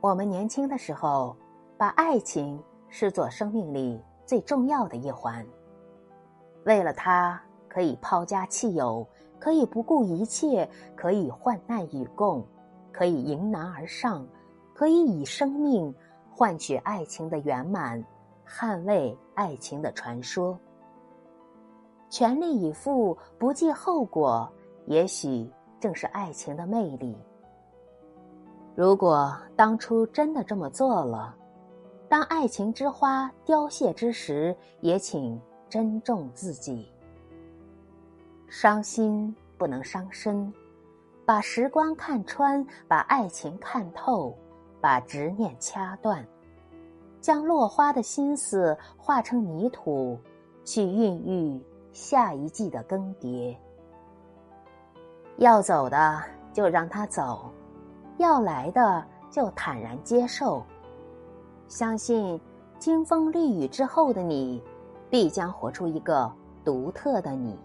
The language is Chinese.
我们年轻的时候，把爱情视作生命里最重要的一环。为了它，可以抛家弃友，可以不顾一切，可以患难与共，可以迎难而上，可以以生命换取爱情的圆满，捍卫爱情的传说。全力以赴，不计后果，也许正是爱情的魅力。如果当初真的这么做了，当爱情之花凋谢之时，也请珍重自己。伤心不能伤身，把时光看穿，把爱情看透，把执念掐断，将落花的心思化成泥土，去孕育。下一季的更迭，要走的就让他走，要来的就坦然接受。相信经风历雨之后的你，必将活出一个独特的你。